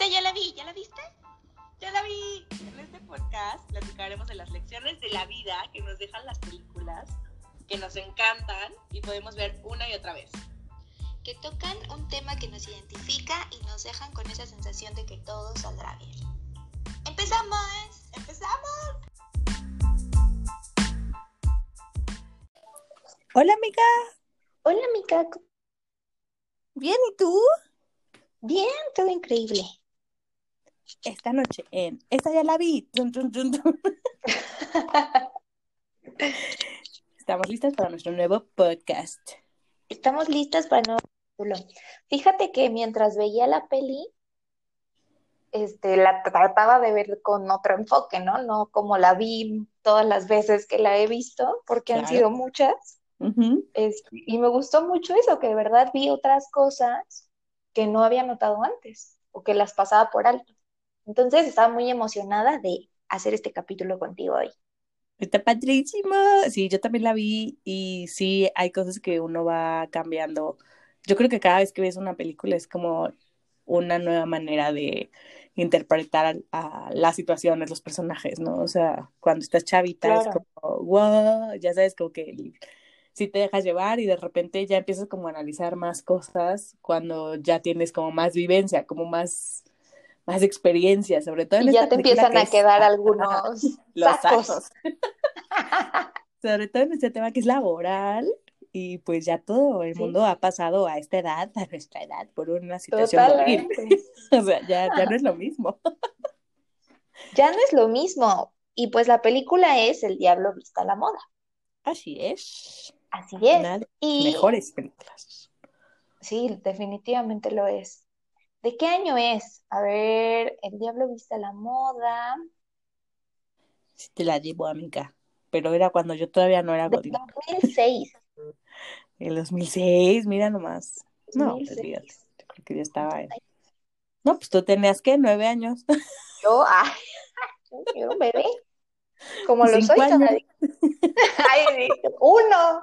Esa ya la vi, ¿ya la viste? Ya la vi. En este podcast platicaremos de las lecciones de la vida que nos dejan las películas, que nos encantan y podemos ver una y otra vez. Que tocan un tema que nos identifica y nos dejan con esa sensación de que todo saldrá bien. ¡Empezamos! ¡Empezamos! Hola, amiga. Hola, amiga. Bien, ¿y tú? Bien, todo increíble. Esta noche en Esta ya la vi. Estamos listas para nuestro nuevo podcast. Estamos listas para el nuevo capítulo. Fíjate que mientras veía la peli, este, la trataba de ver con otro enfoque, ¿no? No como la vi todas las veces que la he visto, porque han sido muchas. Y me gustó mucho eso, que de verdad vi otras cosas que no había notado antes o que las pasaba por alto. Entonces estaba muy emocionada de hacer este capítulo contigo hoy. Está padrísimo. Sí, yo también la vi y sí, hay cosas que uno va cambiando. Yo creo que cada vez que ves una película es como una nueva manera de interpretar a, a las situaciones, los personajes, ¿no? O sea, cuando estás chavita es como, wow, ya sabes, como que sí te dejas llevar y de repente ya empiezas como a analizar más cosas cuando ya tienes como más vivencia, como más, más experiencia, sobre todo en Y ya esta te película empiezan a es quedar algunos los sacos. sacos. sobre todo en este tema que es laboral y pues ya todo el Sí. mundo ha pasado a esta edad, a nuestra edad, por una situación horrible. O sea, ya, ya no es lo mismo. Ya no es lo mismo. Y pues la película es El Diablo Vista a la Moda. Así es. Así es. Una de las Y mejores películas. sí, definitivamente lo es. ¿De qué año es? A ver, El Diablo Vista a la Moda. Sí te la llevo, amiga. Pero era cuando yo todavía no era godín. 2006. En 2006, mira nomás. No, 2006. olvídate. Yo creo que ya estaba en... No, pues tú tenías, ¿qué? Nueve años. Yo, ay, yo era un bebé. Como lo Cinco soy todavía. Ay, uno.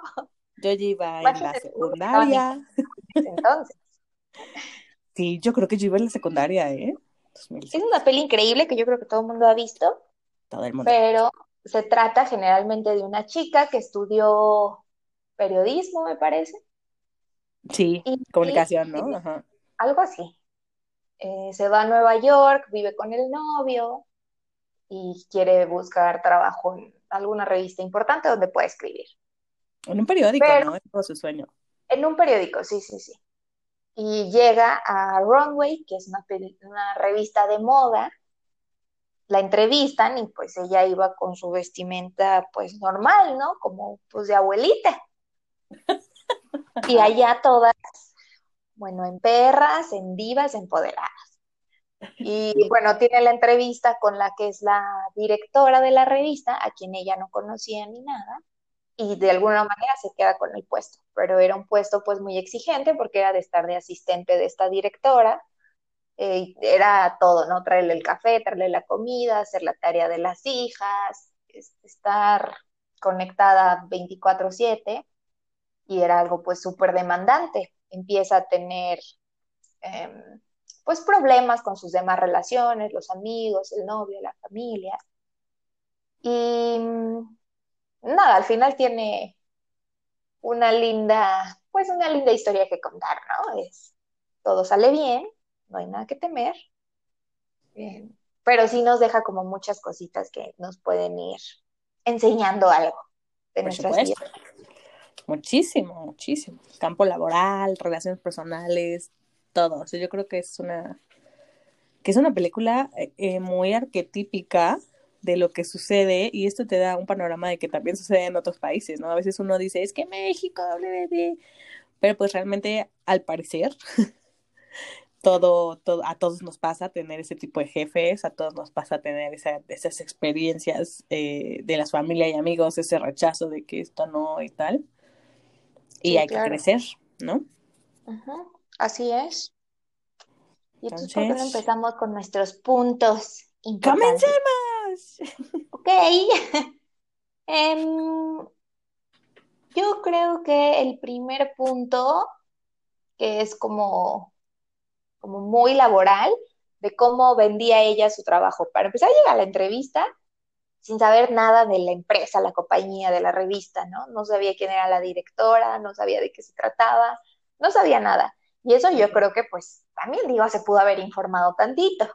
Yo ya iba en la secundaria. Entonces, Sí, yo creo que yo iba en la secundaria, ¿eh? 2006. es una peli increíble que yo creo que todo el mundo ha visto, Todo el mundo. pero se trata generalmente de una chica que estudió periodismo, me parece, Sí, y comunicación, y ¿no? Ajá. algo así. Eh, se va a Nueva York, vive con el novio y quiere buscar trabajo en alguna revista importante donde pueda escribir. En un periódico, Pero- ¿no? Es como su sueño. En un periódico, sí, sí, sí. Y llega a Runway, que es una, una revista de moda, la entrevistan y pues ella iba con su vestimenta pues normal, ¿no? Como pues de abuelita. Y allá todas, bueno, en perras, en divas, empoderadas. Y bueno, tiene la entrevista con la que es la directora de la revista, a quien ella no conocía ni nada, y de alguna manera se queda con el puesto, pero era un puesto pues muy exigente porque era de estar de asistente de esta directora, eh, era todo, ¿no? Traerle el café, traerle la comida, hacer la tarea de las hijas, es- estar conectada 24/7 y era algo pues súper demandante. Empieza a tener em, pues problemas con sus demás relaciones, los amigos, el novio, la familia. Y nada, al final tiene una linda, pues una linda historia que contar, ¿no? Es, todo sale bien, no hay nada que temer, eh, pero sí nos deja como muchas cositas que nos pueden ir enseñando algo de Por nuestras supuesto. vidas. Muchísimo, muchísimo. Campo laboral, relaciones personales, todo. O sea, yo creo que es una, que es una película eh, eh, muy arquetípica de lo que sucede y esto te da un panorama de que también sucede en otros países, ¿no? A veces uno dice, es que México, WD", pero pues realmente al parecer todo, todo, a todos nos pasa tener ese tipo de jefes, a todos nos pasa tener esa- esas experiencias eh, de las familias y amigos, ese rechazo de que esto no y tal. Y Sí, hay claro. que crecer, ¿no? Así es. Y entonces, ¿por qué no Entonces- empezamos con nuestros puntos importantes? ¡Comencemos! Ok. Em, yo creo que el primer punto, que es como, como muy laboral, de cómo vendía ella su trabajo. Para empezar, llega a la entrevista sin saber nada de la empresa, la compañía, de la revista, ¿no? No sabía quién era la directora, no sabía de qué se trataba, no sabía nada. Y eso yo creo que pues también digo, se pudo haber informado tantito.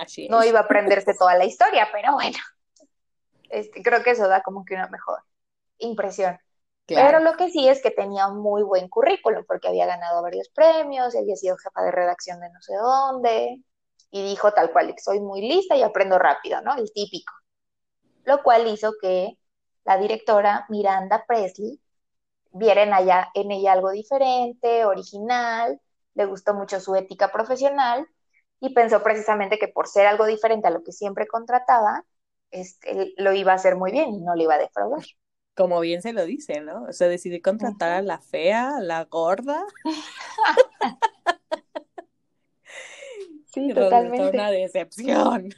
Así es. No iba a aprenderse toda la historia, pero bueno, este, creo que eso da como que una mejor impresión. Claro. Pero lo que sí es que tenía un muy buen currículum porque había ganado varios premios, y había sido jefa de redacción de no sé dónde, y dijo tal cual, soy muy lista y aprendo rápido, ¿no? El típico. Lo cual hizo que la directora Miranda Presley viera en, allá, en ella algo diferente, original, le gustó mucho su ética profesional y pensó precisamente que por ser algo diferente a lo que siempre contrataba, este, lo iba a hacer muy bien y no le iba a defraudar. Como bien se lo dice, ¿no? O sea, decidí contratar a la fea, a la gorda. Sí, y totalmente. una decepción.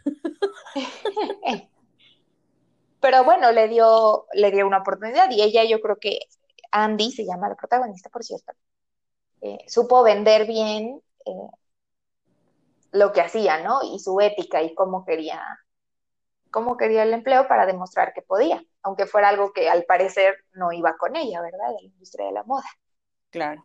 Pero bueno, le dio, le dio una oportunidad y ella, yo creo que Andy se llama la protagonista, por cierto, eh, supo vender bien eh, lo que hacía, ¿no? Y su ética y cómo quería, cómo quería el empleo para demostrar que podía, aunque fuera algo que al parecer no iba con ella, ¿verdad? De la industria de la moda. Claro.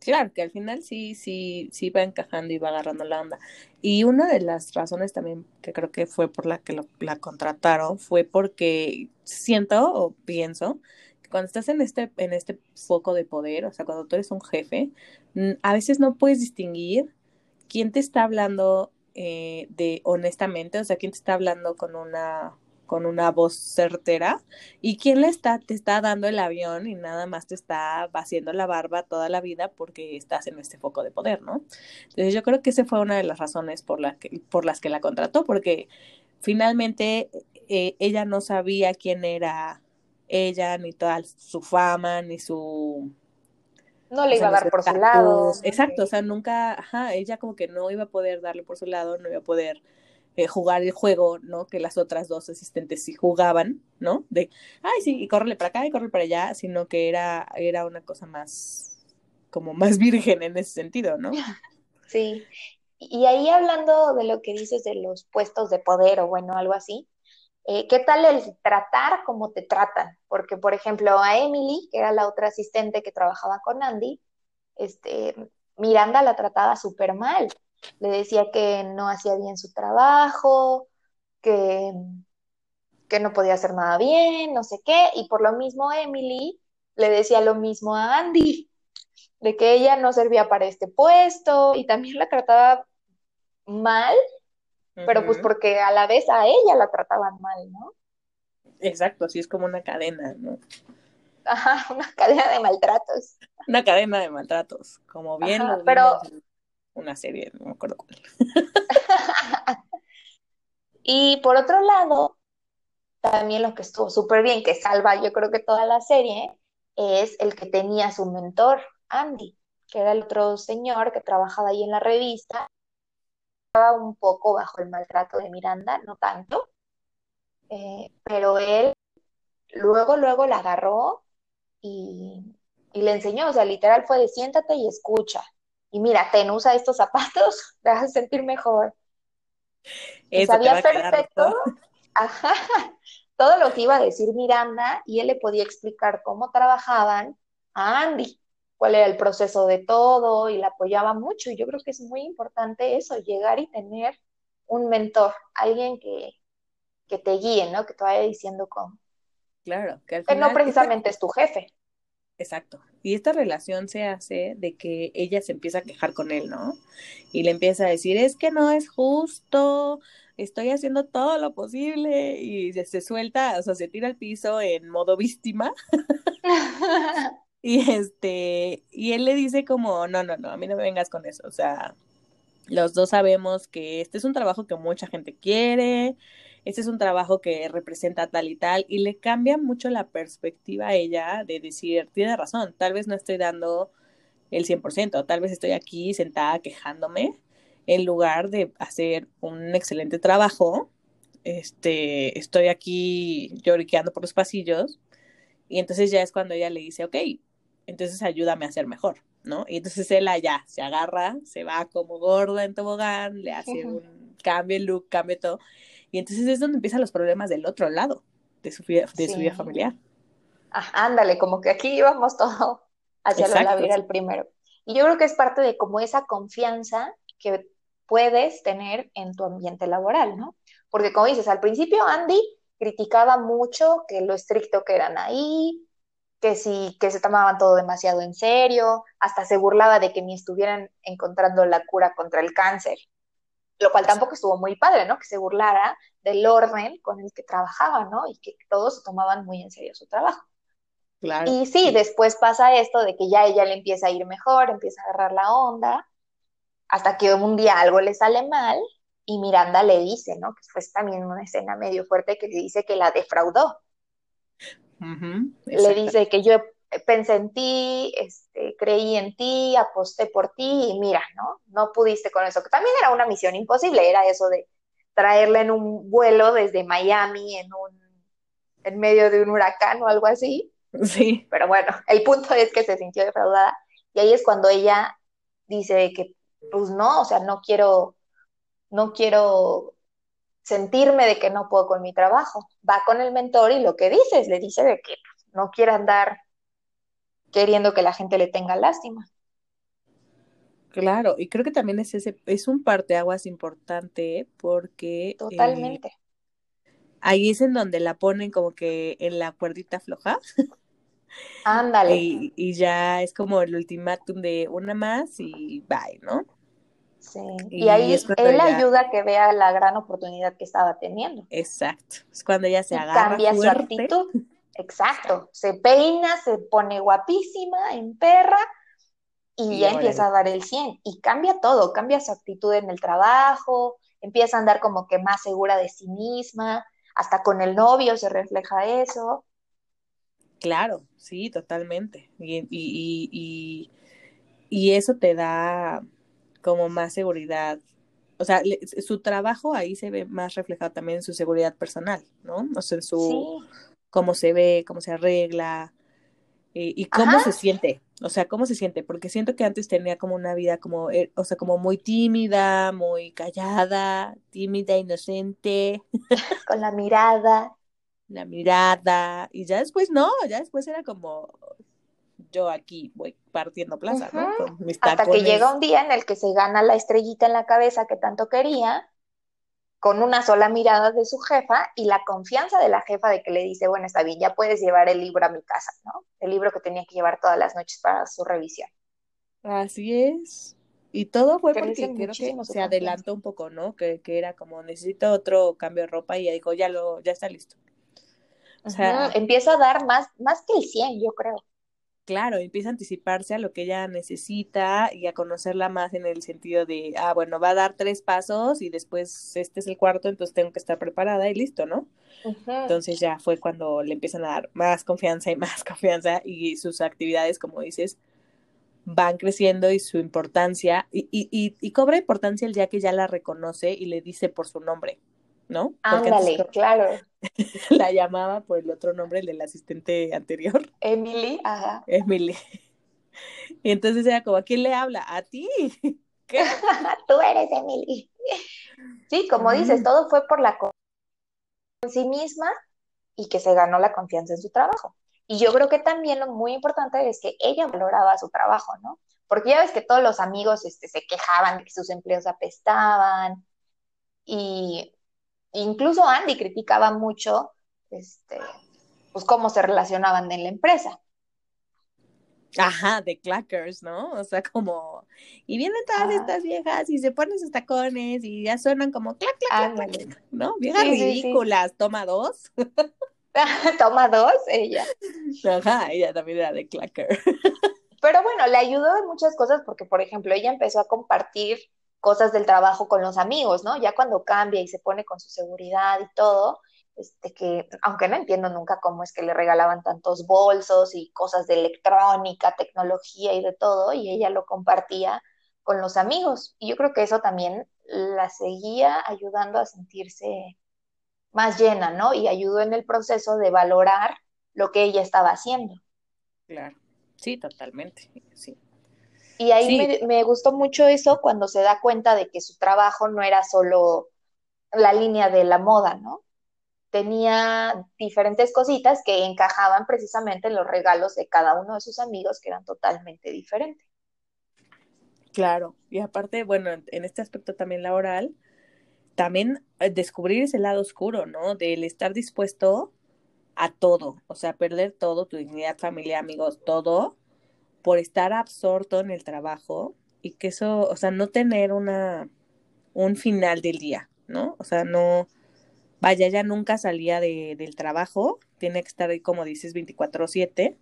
Claro, que al final sí, sí, sí va encajando y va agarrando la onda. Y una de las razones también que creo que fue por la que la contrataron fue porque siento o pienso que cuando estás en este, en este foco de poder, o sea, cuando tú eres un jefe, mm, a veces no puedes distinguir quién te está hablando eh, de honestamente, o sea, quién te está hablando con una, con una voz certera y quién le está, te está dando el avión y nada más te está haciendo la barba toda la vida porque estás en este foco de poder, ¿no? Entonces yo creo que esa fue una de las razones por, la que, por las que la contrató, porque finalmente eh, ella no sabía quién era ella, ni toda su fama, ni su No le iba a dar por su lado. Exacto, o sea, nunca, ajá, ella como que no iba a poder darle por su lado, no iba a poder eh, jugar el juego, ¿no? Que las otras dos asistentes sí jugaban, ¿no? De, ay, sí, y córrele para acá y córrele para allá, sino que era, era una cosa más, como más virgen en ese sentido, ¿no? Sí. Y ahí hablando de lo que dices de los puestos de poder o bueno, algo así, eh, ¿qué tal el tratar como te tratan? Porque, por ejemplo, a Emily, que era la otra asistente que trabajaba con Andy, este, Miranda la trataba súper mal. Le decía que no hacía bien su trabajo, que, que no podía hacer nada bien, no sé qué, y por lo mismo Emily le decía lo mismo a Andy, de que ella no servía para este puesto y también la trataba mal, pero pues porque a la vez a ella la trataban mal, ¿no? Exacto, así es como una cadena, ¿no? Ajá, una cadena de maltratos. Una cadena de maltratos, como bien Ajá, lo pero- en una serie, no me acuerdo cuál. Y por otro lado, también lo que estuvo súper bien, que salva yo creo que toda la serie, es el que tenía su mentor, Andy, que era el otro señor que trabajaba ahí en la revista, estaba un poco bajo el maltrato de Miranda, no tanto, eh, pero él luego, luego la agarró y, y le enseñó, o sea, literal fue de siéntate y escucha. Y mira, ten, usa estos zapatos, te vas a sentir mejor. Y Eso sabía perfecto, todo lo que iba a decir Miranda y él le podía explicar cómo trabajaban a Andy, cuál era el proceso de todo y la apoyaba mucho. Y yo creo que es muy importante eso, llegar y tener un mentor, alguien que, que te guíe, ¿no? Que te vaya diciendo cómo. Claro, que al Que no final precisamente es tu jefe. Exacto. Y esta relación se hace de que ella se empieza a quejar con él, ¿no? Y le empieza a decir, es que no es justo, estoy haciendo todo lo posible y se, se suelta, o sea, se tira al piso en modo víctima y este, y él le dice como, no, no, no, a mí no me vengas con eso, o sea, los dos sabemos que este es un trabajo que mucha gente quiere, este es un trabajo que representa tal y tal, y le cambia mucho la perspectiva a ella de decir, tiene razón, tal vez no estoy dando el 100%, tal vez estoy aquí sentada quejándome en lugar de hacer un excelente trabajo, este, estoy aquí lloriqueando por los pasillos, y entonces ya es cuando ella le dice, ok, entonces ayúdame a ser mejor, ¿no? Y entonces él allá se agarra, se va como gorda en tobogán, le hace un cambio el look, cambia todo. Y entonces es donde empiezan los problemas del otro lado de su vida, de su vida familiar. Ah, ándale, como que aquí íbamos todo hacia la vida el primero. Y yo creo que es parte de como esa confianza que puedes tener en tu ambiente laboral, ¿no? Porque como dices, al principio Andy criticaba mucho que lo estricto que eran ahí, que sí, que se tomaban todo demasiado en serio, hasta se burlaba de que ni estuvieran encontrando la cura contra el cáncer, lo cual tampoco estuvo muy padre, ¿no? Que se burlara del orden con el que trabajaba, ¿no? Y que todos se tomaban muy en serio su trabajo. Claro. Y sí, después pasa esto de que ya ella le empieza a ir mejor, empieza a agarrar la onda, hasta que un día algo le sale mal y Miranda le dice, ¿no? Que fue también una escena medio fuerte que le dice que la defraudó. Le dice que yo pensé en ti, este, creí en ti, aposté por ti y mira, ¿no? No pudiste con eso, que también era una misión imposible, era eso de traerla en un vuelo desde Miami en un en medio de un huracán o algo así Sí. Pero bueno, el punto es que se sintió defraudada y ahí es cuando ella dice que, pues no, o sea, no quiero, no quiero sentirme de que no puedo con mi trabajo. Va con el mentor y lo que dices, le dice de que no quiere andar queriendo que la gente le tenga lástima. Claro, y creo que también es ese, es un parteaguas importante porque eh, totalmente. ahí es en donde la ponen como que en la cuerdita floja. Ándale. Y, ya es como el ultimátum de una más y bye, ¿no? Sí. Y, ahí él ayuda a que vea la gran oportunidad que estaba teniendo. Exacto. Es cuando ella se agarra. Cambia su actitud. Exacto. Se peina, se pone guapísima, en perra y, ya empieza a dar el 100. Y cambia todo. Cambia su actitud en el trabajo, empieza a andar como que más segura de sí misma. Hasta con el novio se refleja eso. Claro, sí, totalmente. Y, y, y, eso te da como más seguridad. O sea, su trabajo ahí se ve más reflejado también en su seguridad personal, ¿no? O sea, en su cómo se ve, cómo se arregla eh, y cómo se siente. O sea, cómo se siente, porque siento que antes tenía como una vida como, eh, o sea, como muy tímida, muy callada, tímida, inocente. Con la mirada la mirada, y ya después no, ya después era como yo aquí voy partiendo plaza, ¿no? Hasta que llega un día en el que se gana la estrellita en la cabeza que tanto quería, con una sola mirada de su jefa y la confianza de la jefa de que le dice, bueno, está bien, ya puedes llevar el libro a mi casa, ¿no? El libro que tenía que llevar todas las noches para su revisión. Así es. Y todo fue porque creo que se adelantó un poco, ¿no? Que, que era como, necesito otro cambio de ropa y ya dijo, ya, lo, ya está listo. O sea, empieza a dar más, más que el 100, yo creo. Claro, empieza a anticiparse a lo que ella necesita y a conocerla más en el sentido de, ah, bueno, va a dar tres pasos y después este es el cuarto, entonces tengo que estar preparada y listo, ¿no? Entonces ya fue cuando le empiezan a dar más confianza y más confianza y sus actividades, como dices, van creciendo y su importancia, y, y, y, y cobra importancia el día que ya la reconoce y le dice por su nombre. ¿no? Ándale, claro. La llamaba por el otro nombre, el del asistente anterior. Emily, ajá. Emily. Y entonces era como, ¿a quién le habla? ¿A ti? ¿Qué? Tú eres Emily. Sí, como dices, todo fue por la en sí misma y que se ganó la confianza en su trabajo. Y yo creo que también lo muy importante es que ella valoraba su trabajo, ¿no? Porque ya ves que todos los amigos este, se quejaban de que sus empleos apestaban y incluso Andy criticaba mucho este, pues cómo se relacionaban en la empresa. Ajá, de clackers, ¿no? O sea, como, y vienen todas estas viejas y se ponen sus tacones y ya suenan como clac, clac, clac, ¿no? Viejas ridículas, toma dos. toma dos, ella. Ajá, ella también era de clacker. Pero bueno, le ayudó en muchas cosas porque, por ejemplo, ella empezó a compartir cosas del trabajo con los amigos, ¿no? Ya cuando cambia y se pone con su seguridad y todo, este que, aunque no entiendo nunca cómo es que le regalaban tantos bolsos y cosas de electrónica, tecnología y de todo, y ella lo compartía con los amigos. Y yo creo que eso también la seguía ayudando a sentirse más llena, ¿no? Y ayudó en el proceso de valorar lo que ella estaba haciendo. Claro, sí, totalmente, sí. Y ahí me, me, gustó mucho eso cuando se da cuenta de que su trabajo no era solo la línea de la moda, ¿no? Tenía diferentes cositas que encajaban precisamente en los regalos de cada uno de sus amigos que eran totalmente diferentes. Claro, y aparte, bueno, en este aspecto también laboral, también eh, descubrir ese lado oscuro, ¿no? Del estar dispuesto a todo, o sea, perder todo, tu dignidad, familia, amigos, todo, por estar absorto en el trabajo y que eso, o sea, no tener una, un final del día, ¿no? O sea, no, vaya, ya nunca salía de, del trabajo, tiene que estar ahí, como dices, 24/7.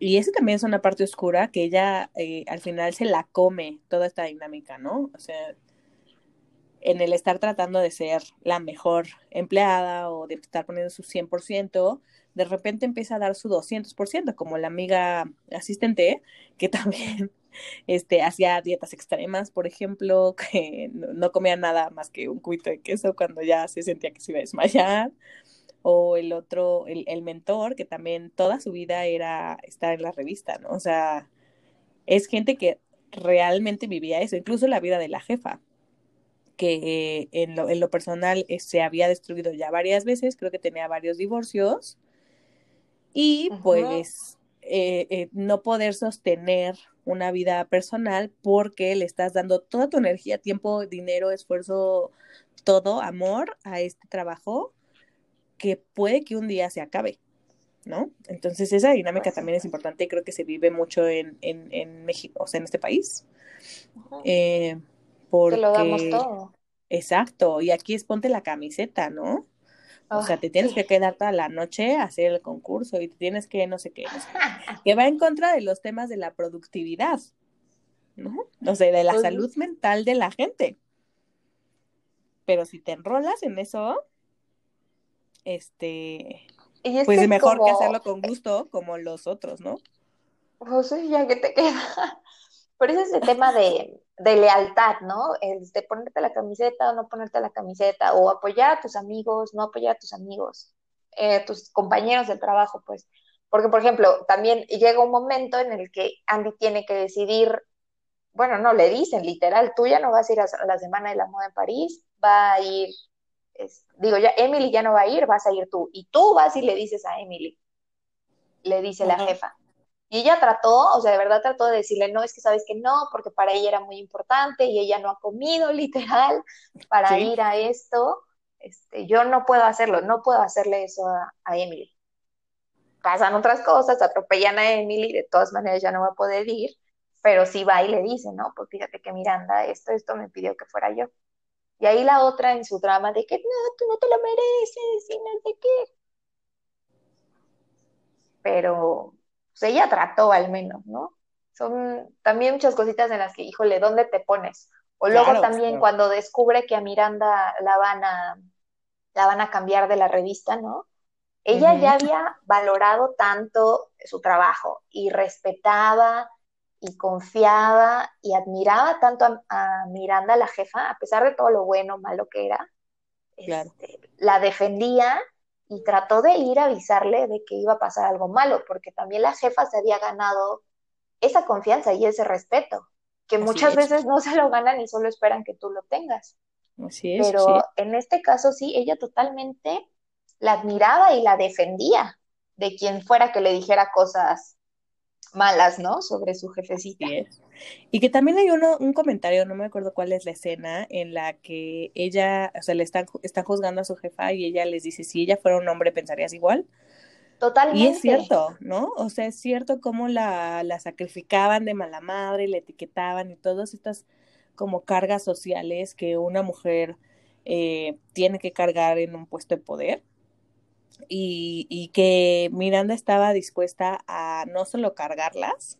Y eso también es una parte oscura que ella eh, al final se la come toda esta dinámica, ¿no? O sea, en el estar tratando de ser la mejor empleada o de estar poniendo su 100%, de repente empieza a dar su 200%, como la amiga asistente, que también este, hacía dietas extremas, por ejemplo, que no, comía nada más que un cuito de queso cuando ya se sentía que se iba a desmayar. O el otro, el, el mentor, que también toda su vida era estar en la revista, ¿no? O sea, es gente que realmente vivía eso, incluso la vida de la jefa, que en, lo, en lo personal eh, se había destruido ya varias veces, creo que tenía varios divorcios, y pues eh, eh, no poder sostener una vida personal porque le estás dando toda tu energía, tiempo, dinero, esfuerzo, todo, amor a este trabajo que puede que un día se acabe, ¿no? Entonces esa dinámica también es importante y creo que se vive mucho en, en, en México, o sea, en este país. Eh, porque... lo damos todo. Exacto, y aquí es ponte la camiseta, ¿no? O sea, te tienes que quedar toda la noche a hacer el concurso y te tienes que no sé qué, que va en contra de los temas de la productividad, ¿no? O sea, de la pues salud mental de la gente. Pero si te enrolas en eso, este, pues es mejor que hacerlo con gusto como los otros, ¿no? Pues ya que te queda. Por eso es el tema de, de lealtad, ¿no? El de ponerte la camiseta o no ponerte la camiseta, o apoyar a tus amigos, no apoyar a tus amigos, eh, tus compañeros de trabajo, pues. Porque, por ejemplo, también llega un momento en el que Andy tiene que decidir, bueno, no, le dicen literal, tú ya no vas a ir a la Semana de la Moda en París, va a ir, digo, ya Emily ya no va a ir, vas a ir tú. Y tú vas y le dices a Emily, le dice la jefa, y ella trató, o sea, de verdad trató de decirle, no, es que sabes que no, porque para ella era muy importante y ella no ha comido literal para ir a esto. Este, yo no puedo hacerlo, no puedo hacerle eso a, Emily. Pasan otras cosas, atropellan a Emily, de todas maneras ya no va a poder ir, pero sí va y le dice, ¿no? Pues fíjate que Miranda, esto, esto me pidió que fuera yo. Y ahí la otra en su drama de que no, tú no te lo mereces y no sé qué. Pero pues ella trató al menos, ¿no? Son también muchas cositas en las que, híjole, ¿dónde te pones? O luego también cuando descubre que a Miranda la van a, la van a cambiar de la revista, ¿no? Ella ya había valorado tanto su trabajo y respetaba y confiaba y admiraba tanto a, Miranda, la jefa, a pesar de todo lo bueno o malo que era. Este, la defendía y trató de ir a avisarle de que iba a pasar algo malo, porque también la jefa se había ganado esa confianza y ese respeto, que muchas veces no se lo ganan y solo esperan que tú lo tengas. Así es. Pero en este caso sí, ella totalmente la admiraba y la defendía de quien fuera que le dijera cosas malas, ¿no? Sobre su jefecita. Y que también hay uno, un comentario, no me acuerdo cuál es la escena, en la que ella, o sea, le están, están juzgando a su jefa y ella les dice, si ella fuera un hombre, ¿pensarías igual? Totalmente. Y es cierto, ¿no? O sea, es cierto cómo la, la sacrificaban de mala madre, le etiquetaban y todas estas como cargas sociales que una mujer eh, tiene que cargar en un puesto de poder y, y, que Miranda estaba dispuesta a no solo cargarlas,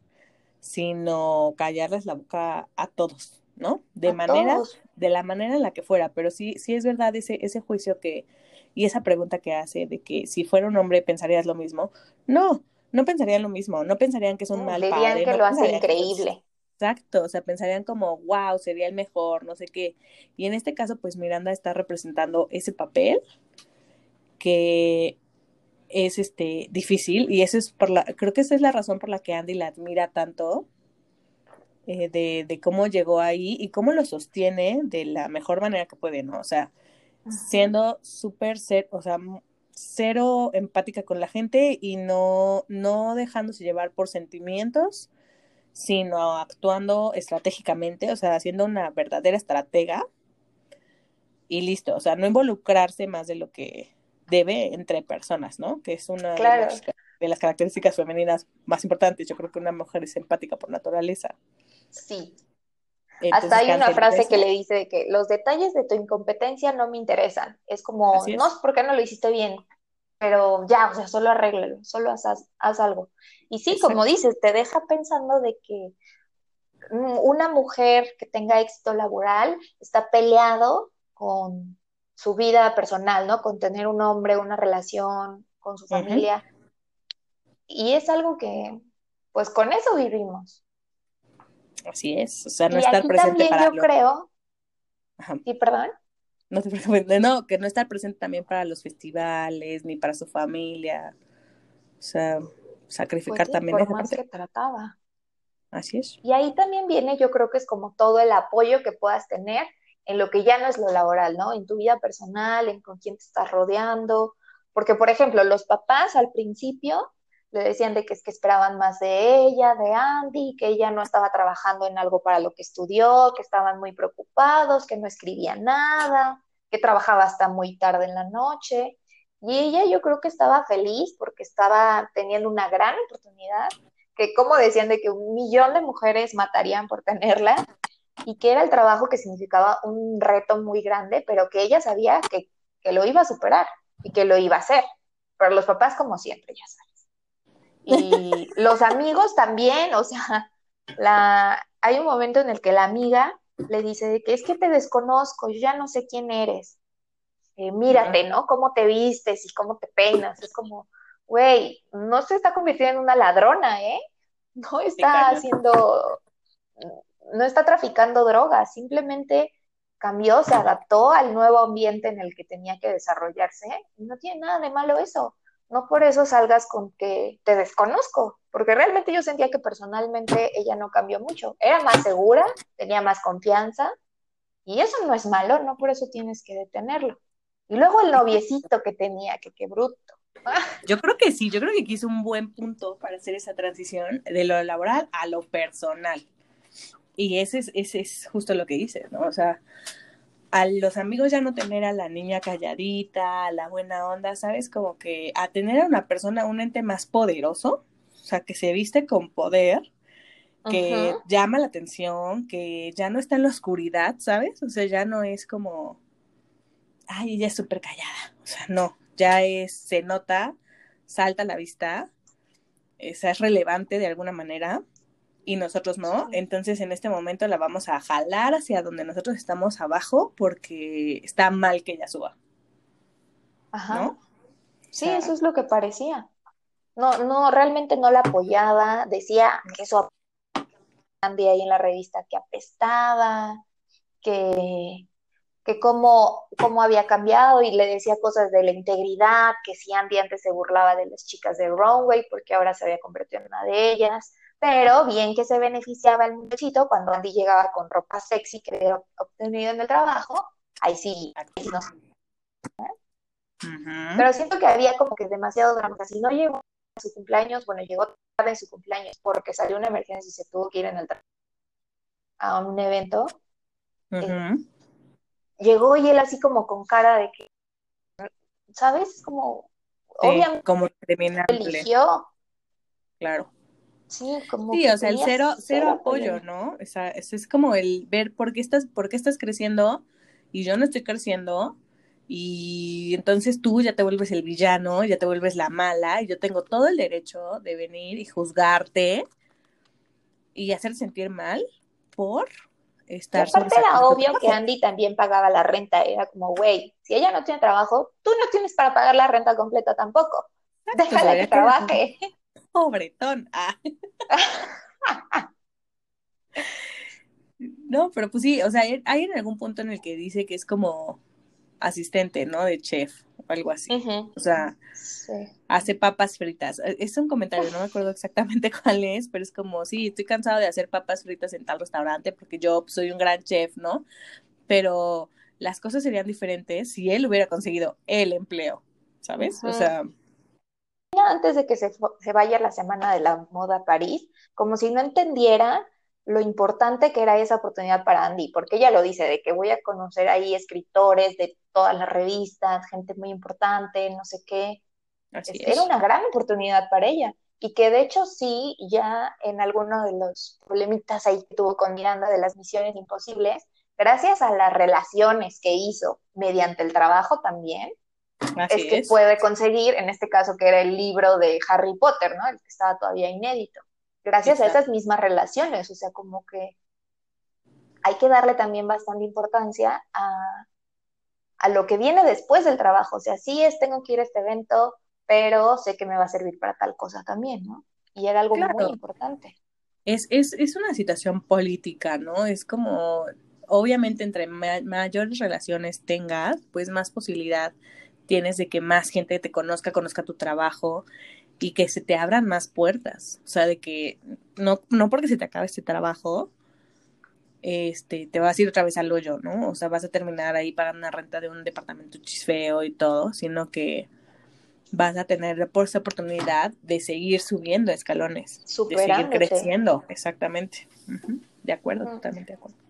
sino callarles la boca a todos, ¿no? De manera, de la manera en la que fuera, pero sí, sí es verdad ese, ese juicio que, y esa pregunta que hace de que si fuera un hombre pensarías lo mismo, no, no pensarían lo mismo, no pensarían que es un mal padre. que lo hace increíble. Exacto, o sea, pensarían como, wow, sería el mejor, no sé qué. Y en este caso, pues Miranda está representando ese papel que es este difícil y eso es por la creo que esa es la razón por la que Andy la admira tanto eh, de, de, cómo llegó ahí y cómo lo sostiene de la mejor manera que puede, ¿no? O sea, siendo súper, o sea, cero empática con la gente y no, no dejándose llevar por sentimientos, sino actuando estratégicamente, o sea, haciendo una verdadera estratega y listo, o sea, no involucrarse más de lo que debe entre personas, ¿no? Que es una claro. de, las, características femeninas más importantes. Yo creo que una mujer es empática por naturaleza. Sí. Hasta hay una frase que le dice que los detalles de tu incompetencia no me interesan. Es como, es. no por qué no lo hiciste bien, pero ya, o sea, solo arréglalo, solo haz, haz algo. Y sí, Exacto. como dices, te deja pensando de que una mujer que tenga éxito laboral está peleado con su vida personal, ¿no? Con tener un hombre, una relación con su familia. Uh -huh. Y es algo que, pues con eso vivimos. Así es, o sea, no y estar aquí presente también para yo lo- creo, Ajá. sí, perdón, No te preocupes, no, que no estar presente también para los festivales, ni para su familia. O sea, pues sacrificar sí, también por esa más parte. que trataba. Así es. Y ahí también viene, yo creo que es como todo el apoyo que puedas tener en lo que ya no es lo laboral, ¿no? En tu vida personal, en con quién te estás rodeando. Porque, por ejemplo, los papás al principio le decían de que es que esperaban más de ella, de Andy, que ella no estaba trabajando en algo para lo que estudió, que estaban muy preocupados, que no escribía nada, que trabajaba hasta muy tarde en la noche. Y ella yo creo que estaba feliz porque estaba teniendo una gran oportunidad, que como decían de que un millón de mujeres matarían por tenerla, y que era el trabajo que significaba un reto muy grande, pero que ella sabía que, que lo iba a superar y que lo iba a hacer. Pero los papás, como siempre, ya sabes. Y los amigos también, o sea, la, hay un momento en el que la amiga le dice de que es que te desconozco, yo ya no sé quién eres. Eh, mírate, ¿no? Cómo te vistes y cómo te peinas. Es como, güey, no se está convirtiendo en una ladrona, ¿eh? No está haciendo, no está traficando drogas, simplemente cambió, se adaptó al nuevo ambiente en el que tenía que desarrollarse. No tiene nada de malo eso. No por eso salgas con que te desconozco, porque realmente yo sentía que personalmente ella no cambió mucho. Era más segura, tenía más confianza, y eso no es malo, no por eso tienes que detenerlo. Y luego el noviecito que tenía, que qué bruto. Yo creo que sí, yo creo que aquí es un buen punto para hacer esa transición de lo laboral a lo personal. Y ese es, ese es justo lo que dices, ¿no? O sea, a los amigos ya no tener a la niña calladita, a la buena onda, ¿sabes? Como que a tener a una persona, un ente más poderoso, o sea, que se viste con poder, que llama la atención, que ya no está en la oscuridad, ¿sabes? O sea, ya no es como, ay, ella es súper callada. O sea, no, ya es, se nota, salta a la vista, esa es relevante de alguna manera y nosotros no. Entonces, en este momento la vamos a jalar hacia donde nosotros estamos abajo porque está mal que ella suba, Ajá. ¿no? Sí, O sea, eso es lo que parecía. No, no, realmente no la apoyaba. Decía que eso Andy ahí en la revista que apestaba, que, que cómo, cómo había cambiado y le decía cosas de la integridad, que si Andy antes se burlaba de las chicas de Runway porque ahora se había convertido en una de ellas. Pero bien que se beneficiaba el muchachito cuando Andy llegaba con ropa sexy que había obtenido en el trabajo. Ahí sí, ahí no ujú. pero siento que había como que demasiado drama. Si no llegó a su cumpleaños, bueno, llegó tarde en su cumpleaños porque salió una emergencia y se tuvo que ir en el tra- a un evento. Ujú. Llegó y él así como con cara de que, ¿sabes? Como, Sí, obviamente como eligió, claro. Sí, como Sí, que o sea, el cero, cero cero apoyo, apoyo. ¿no? O sea, es, es como el ver por qué estás, por qué estás creciendo y yo no estoy creciendo y entonces tú ya te vuelves el villano, ya te vuelves la mala y yo tengo todo el derecho de venir y juzgarte y hacer sentir mal por Y estar aparte era obvio que. Andy también pagaba la renta. Era como, güey, si ella no tiene trabajo, tú no tienes para pagar la renta completa tampoco. Exacto, Déjala que trabaje. Pobretón. Ah. No, pero pues sí, o sea, hay en algún punto en el que dice que es como asistente, ¿no? De chef. algo así. O sea, hace papas fritas. E, es un comentario, no me acuerdo exactamente cuál es, pero es como, sí, estoy cansado de hacer papas fritas en tal restaurante porque yo soy un gran chef, ¿no? Pero las cosas serían diferentes si él hubiera conseguido el empleo, ¿sabes? O sea... Antes de que se, se vaya la semana de la moda a París, como si no entendiera lo importante que era esa oportunidad para Andy, porque ella lo dice, de que voy a conocer ahí escritores de todas las revistas, gente muy importante, no sé qué. Era una gran oportunidad para ella. Y que de hecho sí, ya en alguno de los problemitas ahí que tuvo con Miranda de las misiones imposibles, gracias a las relaciones que hizo mediante el trabajo también, es que puede conseguir, en este caso que era el libro de Harry Potter, ¿no? El que estaba todavía inédito gracias a esas mismas relaciones, o sea, como que hay que darle también bastante importancia a, lo que viene después del trabajo, o sea, sí es, tengo que ir a este evento, pero sé que me va a servir para tal cosa también, ¿no? Y era algo muy importante. Es, es, es una situación política, ¿no? Es como, obviamente, entre mayores relaciones tengas, pues más posibilidad tienes de que más gente te conozca, conozca tu trabajo y que se te abran más puertas. O sea, de que no, no porque se te acabe este trabajo, este, te vas a ir otra vez al hoyo, ¿no? O sea, vas a terminar ahí pagando una renta de un departamento chisfeo y todo, sino que vas a tener por esa oportunidad de seguir subiendo escalones, de seguir creciendo, exactamente. De acuerdo, totalmente de acuerdo.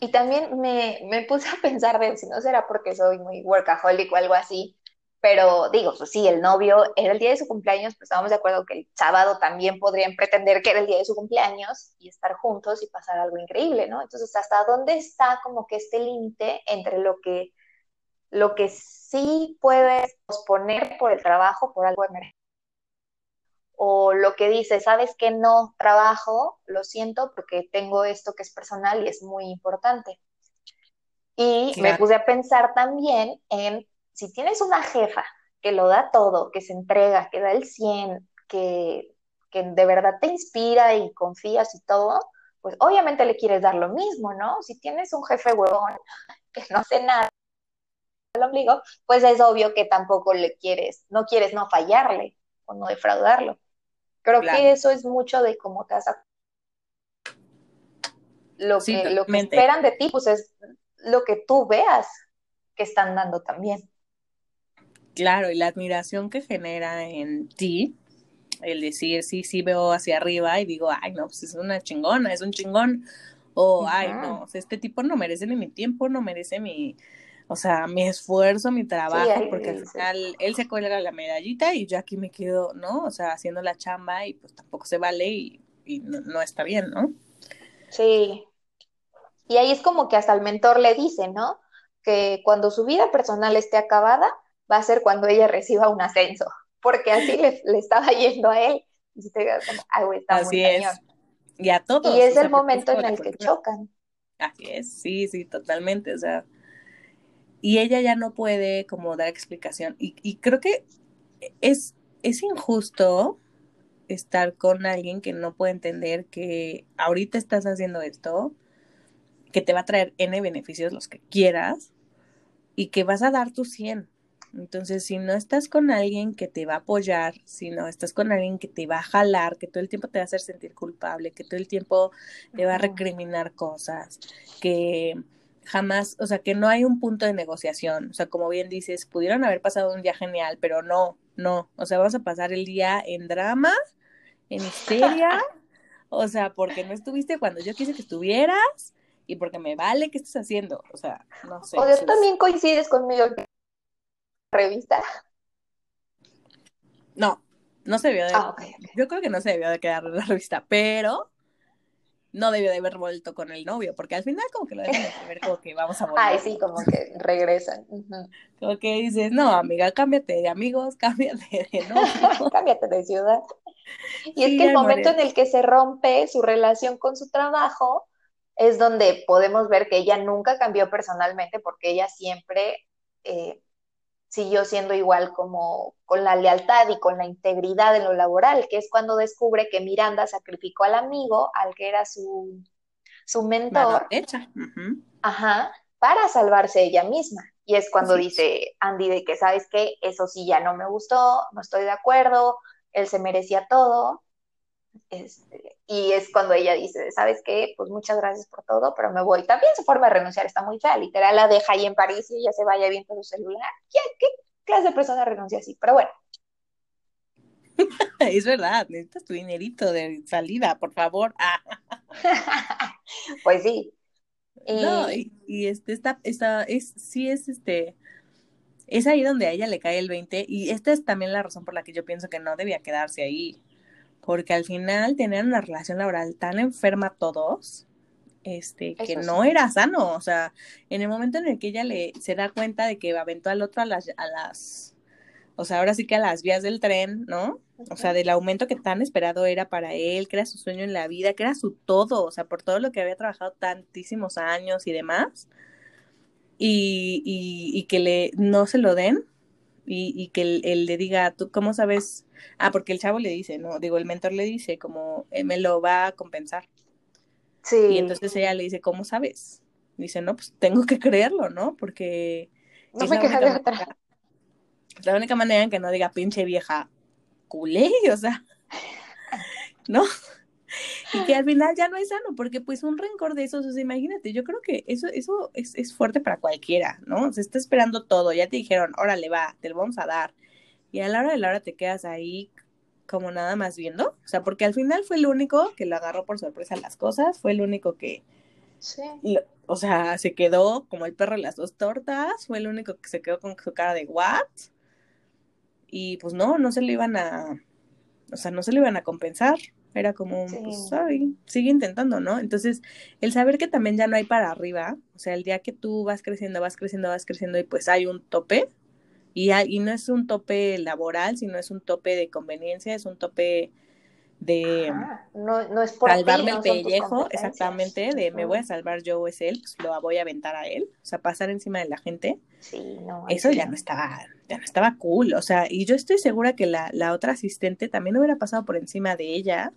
Y también me, me puse a pensar de si no será porque soy muy workaholic o algo así, pero digo, pues sí, el novio era el día de su cumpleaños, pues estábamos de acuerdo que el sábado también podrían pretender que era el día de su cumpleaños y estar juntos y pasar algo increíble, ¿no? Entonces, ¿hasta dónde está como que este límite entre lo que, lo que sí puedes posponer por el trabajo, por algo emergente? O lo que dice, sabes que no trabajo, lo siento porque tengo esto que es personal y es muy importante. Y me puse a pensar también en si tienes una jefa que lo da todo, que se entrega, que da el 100, que, de verdad te inspira y confías y todo, pues obviamente le quieres dar lo mismo, ¿no? Si tienes un jefe huevón que no hace nada al ombligo, pues es obvio que tampoco le quieres, no quieres no fallarle o no defraudarlo. Creo que eso es mucho de cómo te has lo que, lo que esperan de ti, pues es lo que tú veas que están dando también. Claro, y la admiración que genera en ti, el decir, sí, sí veo hacia arriba y digo, ay, no, pues es una chingona, es un chingón, o, ay, no, este tipo no merece ni mi tiempo, no merece mi, o sea, mi esfuerzo, mi trabajo, porque al final él se cuelga la medallita y yo aquí me quedo, ¿no? O sea, haciendo la chamba y pues tampoco se vale y, no, no, está bien, ¿no? Sí. Y ahí es como que hasta el mentor le dice, ¿no? Que cuando su vida personal esté acabada, va a ser cuando ella reciba un ascenso, porque así le, estaba yendo a él. Y te como, está así muy es. Y a todos. Y es el momento en el que chocan. Así es, sí, sí, totalmente. O sea, y ella ya no puede como dar explicación. Y, y creo que es, es injusto estar con alguien que no puede entender que ahorita estás haciendo esto, que te va a traer N beneficios los que quieras y que vas a dar tu 100. Entonces, si no estás con alguien que te va a apoyar, si no estás con alguien que te va a jalar, que todo el tiempo te va a hacer sentir culpable, que todo el tiempo te va a recriminar cosas, que jamás, o sea, que no hay un punto de negociación. O sea, como bien dices, pudieron haber pasado un día genial, pero no, no. O sea, vamos a pasar el día en drama, en histeria, o sea, porque no estuviste cuando yo quise que estuvieras y porque me vale que estés haciendo. O sea, no sé. O sea, también coincides conmigo revista? No, no se debió de. Ah, yo creo que no se debió de quedar en la revista, pero no debió de haber vuelto con el novio, porque al final como que lo dejan de ver como que vamos a volver. Ay, sí, como que regresan. Como que dices, no, amiga, cámbiate de amigos, cámbiate de novio. cámbiate de ciudad. Y es que el momento en el que se rompe su relación con su trabajo es donde podemos ver que ella nunca cambió personalmente porque ella siempre eh, siguió siendo igual como con la lealtad y con la integridad en lo laboral, que es cuando descubre que Miranda sacrificó al amigo, al que era su, su mentor, hecha. ajá, para salvarse ella misma. Y es cuando Sí. dice Andy de que, ¿sabes qué? Eso sí ya no me gustó, no estoy de acuerdo, él se merecía todo. Este, y es cuando ella dice, ¿sabes qué? Pues muchas gracias por todo, pero me voy. También su forma de renunciar está muy fea, literal la deja ahí en París y ella se vaya viendo su celular. ¿Qué, qué clase de persona renuncia así? Pero bueno, Es verdad, necesitas tu dinerito de salida, por favor. Ah, pues sí. Y, no, y, y este, esta, esta, es, sí es este, es ahí donde a ella le cae el 20 y esta es también la razón por la que yo pienso que no debía quedarse ahí, porque al final tenían una relación laboral tan enferma todos, este, que Eso sí. no era sano, o sea, en el momento en el que ella le se da cuenta de que aventó al otro a las, a las, o sea, ahora sí que a las vías del tren, ¿no? O sea, del aumento que tan esperado era para él, que era su sueño en la vida, que era su todo, o sea, por todo lo que había trabajado tantísimos años y demás, y, y, y que le no se lo den, y, y que él, él le diga, ¿tú cómo sabes? Ah, porque el chavo le dice, no, digo, el mentor le dice, como, "Eh, me lo va a compensar. sí, Y entonces ella le dice, ¿cómo sabes? Dice, no, pues tengo que creerlo, ¿no? Porque no me única de otra. la única manera en que no diga pinche vieja culé, o sea, ¿no? Y que al final ya no es sano, porque pues un rencor de esos, o sea, imagínate, yo creo que eso, eso es, es fuerte para cualquiera, ¿no? Se está esperando todo, ya te dijeron, órale, va, te lo vamos a dar. Y a la hora de la hora te quedas ahí como nada más viendo, o sea, porque al final fue el único que lo agarró por sorpresa las cosas, fue el único que, Sí. lo- o sea, se quedó como el perro de las dos tortas, fue el único que se quedó con su cara de what, y pues no, no se le iban a, o sea, no se le iban a compensar, era como, Sí. pues, sorry, sigue intentando, ¿no? Entonces, el saber que también ya no hay para arriba, o sea, el día que tú vas creciendo, vas creciendo, vas creciendo y pues hay un tope, y, hay- y no es un tope laboral, sino es un tope de conveniencia, es un tope de Ajá, No, no es por salvarme el no pellejo, exactamente, de me voy a salvar yo o es él, pues lo voy a aventar a él, o sea, pasar encima de la gente, Sí, no. eso sí ya no. no estaba, ya no estaba cool, o sea, y yo estoy segura que la, la otra asistente también hubiera pasado por encima de ella,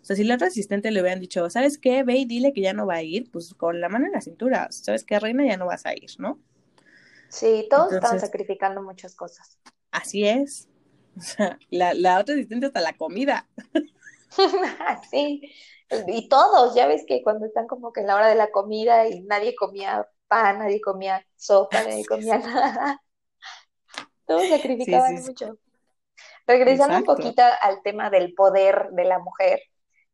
o sea, si la otra asistente le hubieran dicho, ¿sabes qué? Ve y dile que ya no va a ir, pues con la mano en la cintura, ¿sabes qué, reina? Ya no vas a ir, ¿no? Sí, todos estaban Entonces- sacrificando muchas cosas. Así es. O sea, la, la otra asistente hasta la comida. Sí, y todos, ya ves que cuando están como que en la hora de la comida y nadie comía pan, nadie comía sopa, nadie comía nada. Todos sacrificaban sí, sí. mucho. Regresando un poquito al tema del poder de la mujer,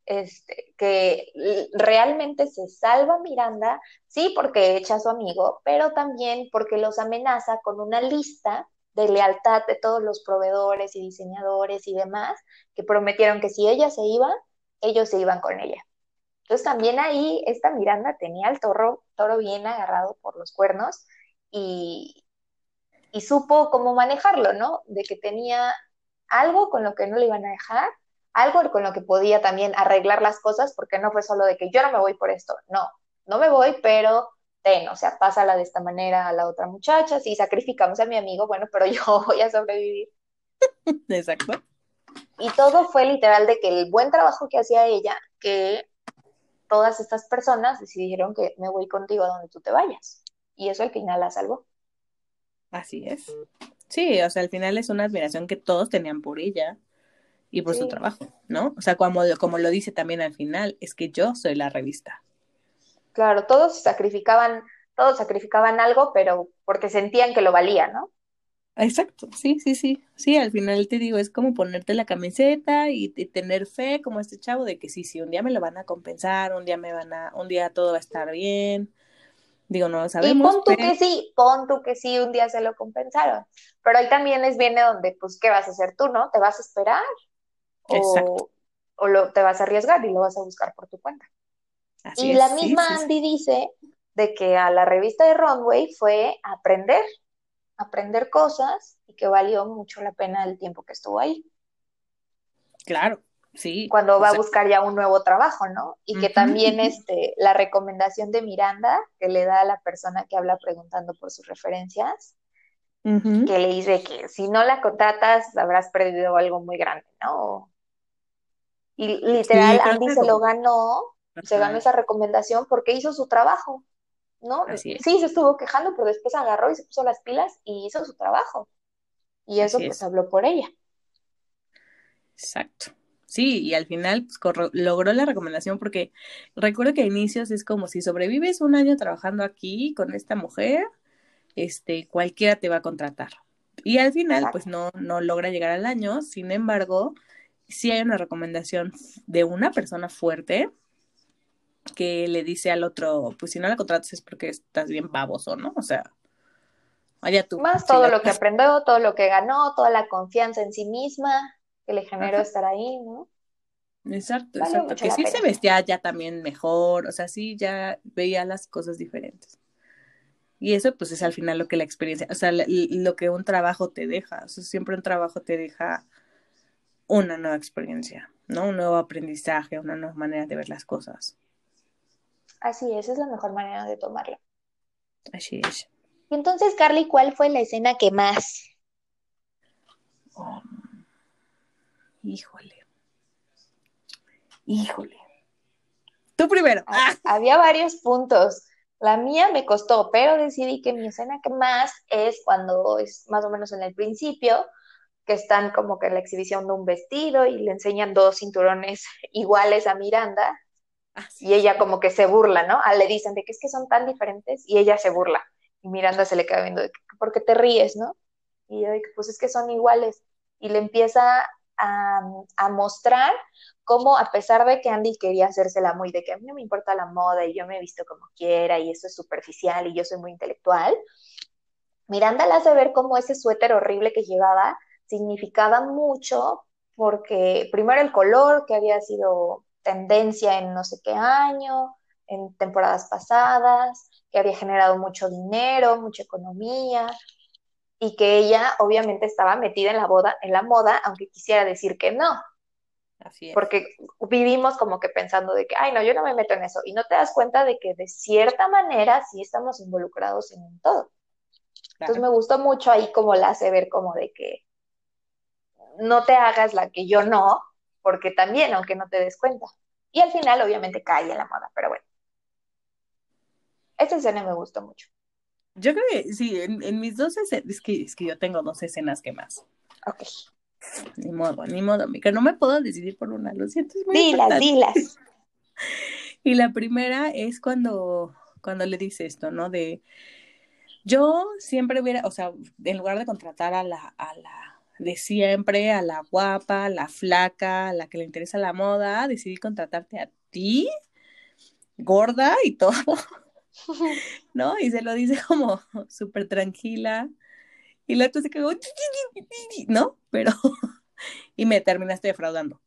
este, que realmente se salva Miranda, sí, porque echa a su amigo, pero también porque los amenaza con una lista de lealtad de todos los proveedores y diseñadores y demás, que prometieron que si ella se iba, ellos se iban con ella. Entonces también ahí esta Miranda tenía al toro, toro bien agarrado por los cuernos y, y supo cómo manejarlo, ¿no? De que tenía algo con lo que no le iban a dejar, algo con lo que podía también arreglar las cosas, porque no fue solo de que yo no me voy por esto, no, no me voy, pero ten, o sea, pásala de esta manera a la otra muchacha, si sacrificamos a mi amigo, bueno, pero yo voy a sobrevivir. Exacto. Y todo fue literal de que el buen trabajo que hacía ella, que todas estas personas decidieron que me voy contigo a donde tú te vayas. Y eso al final la salvó. Así es. Sí, o sea, al final es una admiración que todos tenían por ella y por su trabajo, ¿no? O sea, como, como lo dice también al final, es que yo soy la revista. Claro, todos sacrificaban, todos sacrificaban algo, pero porque sentían que lo valía, ¿no? Exacto, sí, sí, sí. Sí, al final te digo, es como ponerte la camiseta y, y tener fe como este chavo de que sí, sí, un día me lo van a compensar, un día me van a, un día todo va a estar bien. Digo, no lo Y sabemos, pon tú pero- que sí, pon tú que sí, un día se lo compensaron. Pero ahí también es viene donde, pues, ¿qué vas a hacer tú, no? ¿Te vas a esperar? O, o lo, te vas a arriesgar y lo vas a buscar por tu cuenta. Así Y es, la misma sí, sí. Andy dice de que a la revista de Runway fue aprender, aprender cosas y que valió mucho la pena el tiempo que estuvo ahí. Claro, sí. Cuando o va a buscar ya un nuevo trabajo, ¿no? Y que también este, la recomendación de Miranda que le da a la persona que habla preguntando por sus referencias, que le dice que si no la contratas habrás perdido algo muy grande, ¿no? Y literal, Sí, Andy se lo ganó, se ganó esa recomendación porque hizo su trabajo. ¿no? Así es. Sí, se estuvo quejando, pero después agarró y se puso las pilas y hizo su trabajo. Y eso Así pues es. habló por ella. Exacto. Sí, y al final pues, corro- logró la recomendación porque recuerdo que a inicios es como si sobrevives un año trabajando aquí con esta mujer, este, cualquiera te va a contratar. Y al final, pues no, no logra llegar al año, sin embargo, sí hay una recomendación de una persona fuerte que le dice al otro, pues si no la contratas es porque estás bien baboso, ¿no? O sea, allá tú. Más si todo lo que aprendió, todo lo que ganó, toda la confianza en sí misma que le generó Ajá. estar ahí, ¿no? Exacto, Vale exacto. Que sí pena. se vestía ya también mejor, o sea, sí ya veía las cosas diferentes. Y eso pues es al final lo que la experiencia, o sea, lo que un trabajo te deja, o sea, siempre un trabajo te deja una nueva experiencia, ¿no? Un nuevo aprendizaje, una nueva manera de ver las cosas. Así es, es la mejor manera de tomarlo. Así es. Y entonces, Carly, ¿cuál fue la escena que más? Oh, híjole. Híjole. Tú primero. Ah, Había varios puntos. La mía me costó, pero decidí que mi escena que más es cuando es más o menos en el principio, que están como que en la exhibición de un vestido y le enseñan dos cinturones iguales a Miranda Ah, sí. y ella como que se burla, ¿no? Ah, le dicen de que es que son tan diferentes y ella se burla. Y Miranda se le queda viendo de que, ¿por qué te ríes, no? Y yo de que, pues es que son iguales. Y le empieza a, a mostrar cómo a pesar de que Andy quería hacérsela muy de que a mí no me importa la moda y yo me he visto como quiera y eso es superficial y yo soy muy intelectual, Miranda le hace ver cómo ese suéter horrible que llevaba significaba mucho porque primero el color que había sido tendencia en no sé qué año, en temporadas pasadas, que había generado mucho dinero, mucha economía, y que ella obviamente estaba metida en la boda, en la moda, aunque quisiera decir que no, Así es. porque vivimos como que pensando de que, ay, no, yo no me meto en eso, y no te das cuenta de que de cierta manera sí estamos involucrados en todo. Entonces me gustó mucho ahí como la hace ver como de que no te hagas la que yo no, porque también, aunque no te des cuenta. Y al final obviamente cae en la moda, pero bueno. Esta escena me gustó mucho. Yo creo que sí, en, en mis dos escenas, es que, es que yo tengo dos escenas que más. Ok. Ni modo, ni modo, que no me puedo decidir por una, lo siento, es muy Dilas, dilas. Y la primera es cuando, cuando le dice esto, ¿no? De yo siempre hubiera, o sea, en lugar de contratar a la, a la de siempre, a la guapa, a la flaca, a la que le interesa la moda, decidí contratarte a ti, gorda y todo, ¿no? Y se lo dice como súper tranquila. Y la otra se quedó, ¿no? Pero, y me terminaste defraudando.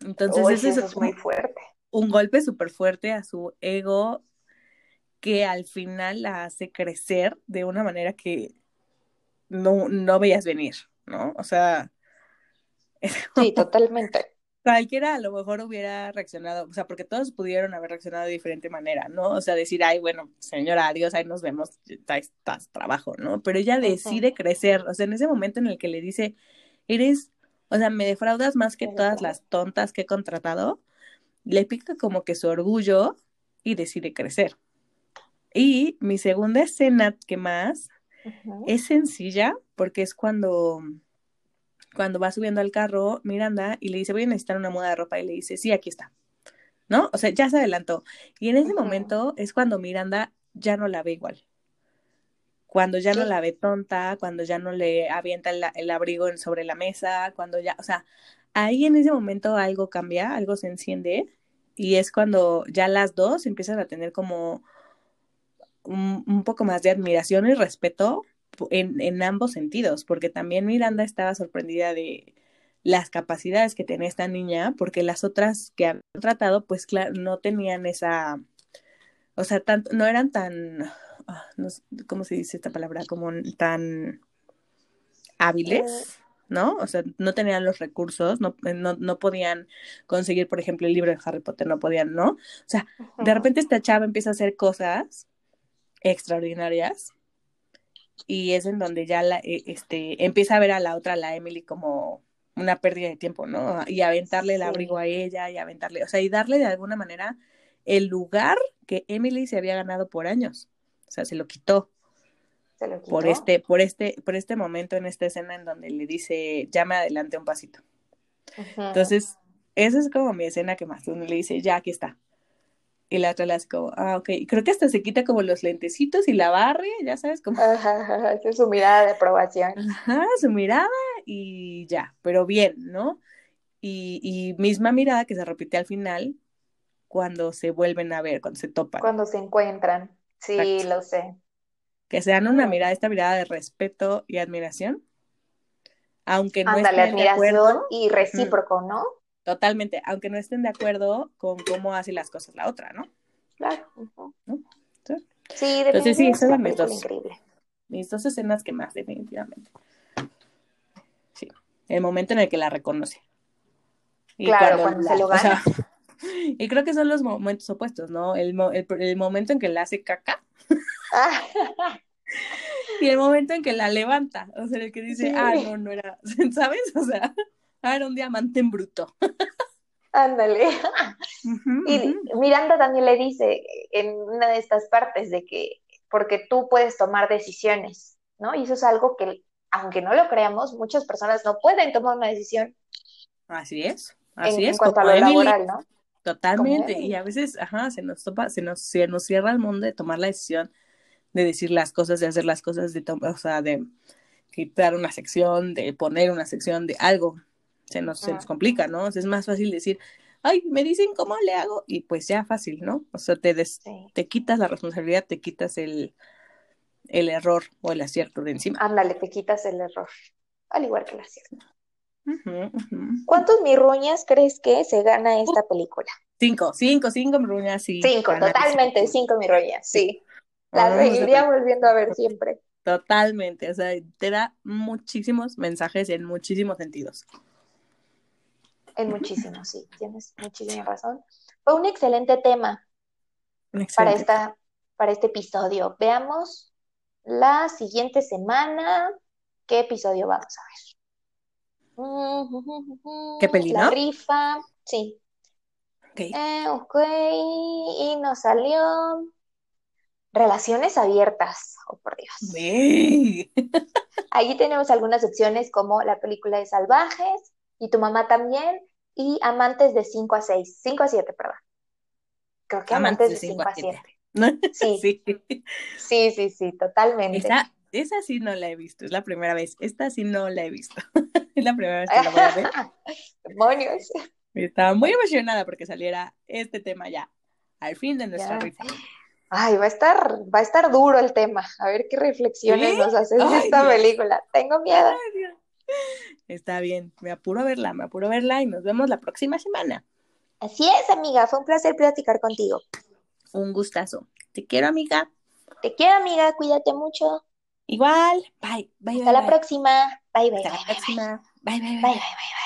Entonces, Uy, ese sí, es, eso es muy fuerte. un golpe súper fuerte a su ego que al final la hace crecer de una manera que no, no veías venir, ¿no? O sea, Sí, totalmente. cualquiera a lo mejor hubiera reaccionado, o sea, porque todos pudieron haber reaccionado de diferente manera, ¿no? O sea, decir, ay, bueno, señora, adiós, ahí nos vemos, está, estás trabajo, ¿no? Pero ella decide crecer, o sea, en ese momento en el que le dice, eres, o sea, me defraudas más que todas las tontas que he contratado, le pica como que su orgullo y decide crecer. Y mi segunda escena que más es sencilla porque es cuando, cuando va subiendo al carro Miranda y le dice, voy a necesitar una muda de ropa y le dice, sí, aquí está. ¿No? O sea, ya se adelantó. Y en ese momento es cuando Miranda ya no la ve igual. Cuando ya no la ve tonta, cuando ya no le avienta el, el abrigo sobre la mesa, cuando ya, o sea, ahí en ese momento algo cambia, algo se enciende y es cuando ya las dos empiezan a tener como un, un poco más de admiración y respeto en, en ambos sentidos, porque también Miranda estaba sorprendida de las capacidades que tenía esta niña, porque las otras que habían tratado, pues claro, no tenían esa, o sea, no eran tan, ah, no sé, ¿cómo se dice esta palabra? Como tan hábiles, ¿no? O sea, no tenían los recursos, no, no, no podían conseguir, por ejemplo, el libro de Harry Potter, no podían, ¿no? O sea, de repente esta chava empieza a hacer cosas extraordinarias y es en donde ya la, eh, este, empieza a ver a la otra, la Emily, como una pérdida de tiempo, ¿no? Y aventarle el abrigo a ella y aventarle, o sea, y darle de alguna manera el lugar que Emily se había ganado por años. O sea, se lo quitó. Se lo quitó. Por este, por este, por este momento en esta escena en donde le dice, ya me adelante un pasito. Entonces, esa es como mi escena que más uno le dice, ya aquí está. Y la otra hace como, ah, ok. Creo que hasta se quita como los lentecitos y la barre, ya sabes, como, Ajá, ajá, esa es su mirada de aprobación. ajá, su mirada y ya, pero bien, ¿no? Y, y misma mirada que se repite al final cuando se vuelven a ver, cuando se topan. Cuando se encuentran. Sí, Exacto. lo sé. Que se dan una mirada, esta mirada de respeto y admiración. Aunque no Ándale, de admiración acuerdo, y recíproco, ¿no? Totalmente, aunque no estén de acuerdo con cómo hace las cosas la otra, ¿no? Claro. Sí. Sí, Entonces, sí, definitivamente esas es una eran mis dos. increíble. Mis dos escenas que más, definitivamente. Sí. El momento en el que la reconoce. Y Claro, cuando se lo o sea, gana. y creo que son los momentos opuestos, ¿no? El, el, el momento en que la hace caca Ah, y el momento en que la levanta. O sea, el que dice, Sí. ah, no, no era, ¿sabes? O sea, ah, era un diamante en bruto. Ándale. Y. Miranda también le dice en una de estas partes de que, porque tú puedes tomar decisiones, ¿no? Y eso es algo que, aunque no lo creamos, muchas personas no pueden tomar una decisión Así es, en, así en es, cuanto a lo Emily, laboral, ¿no? totalmente. Y a veces, ajá, se nos topa, se nos, se nos cierra el mundo de tomar la decisión de decir las cosas, de hacer las cosas, de tomar, o sea, de quitar una sección, de poner una sección de algo. Se nos, se nos complica, ¿no? O sea, es más fácil decir, ay, me dicen cómo le hago, y pues ya fácil, ¿no? O sea, te, des- Sí. te quitas la responsabilidad, te quitas el, el error o el acierto de encima. Ándale, te quitas el error, al igual que la acierto. Ujú, ujú. ¿Cuántos mirruñas crees que se gana esta película? Cinco, cinco, cinco, Bruña, sí. Cinco, totalmente, cinco mirruñas, sí. La Vamos a seguiría volviendo a ver siempre. Totalmente, o sea, te da muchísimos mensajes en muchísimos sentidos. En muchísimo, sí, tienes muchísima razón. Fue un excelente tema para esta, para este episodio. Veamos la siguiente semana qué episodio vamos a ver. ¿Qué peli, La rifa, sí. Ok. Eh, ok, y nos salió relaciones abiertas. Oh, por Dios. Ey. Ahí tenemos algunas opciones como la película de Salvajes y Tu mamá también y Amantes de 5 a 6, 5 a 7, perdón. Creo que Amantes de 5 a 7. Sí, Sí. sí, sí, sí, totalmente. Esa, esa sí no la he visto, es la primera vez. Esta sí no la he visto. es la primera vez que la voy a ver. Demonios. Estaba muy emocionada porque saliera este tema ya, al fin de nuestra rifa. Ay, va a estar, va a estar duro el tema. A ver qué reflexiones ¿Sí? nos haces de esta Dios. película. Tengo miedo. Ay, Dios. Está bien, me apuro a verla, me apuro a verla y nos vemos la próxima semana. Así es, amiga. Fue un placer platicar contigo. Un gustazo. Te quiero, amiga. Te quiero, amiga. Cuídate mucho. Igual. Bye. Bye. Hasta bye, la bye. próxima. Bye, bye, Hasta bye, la próxima. Bye, bye, bye. Bye, bye, bye.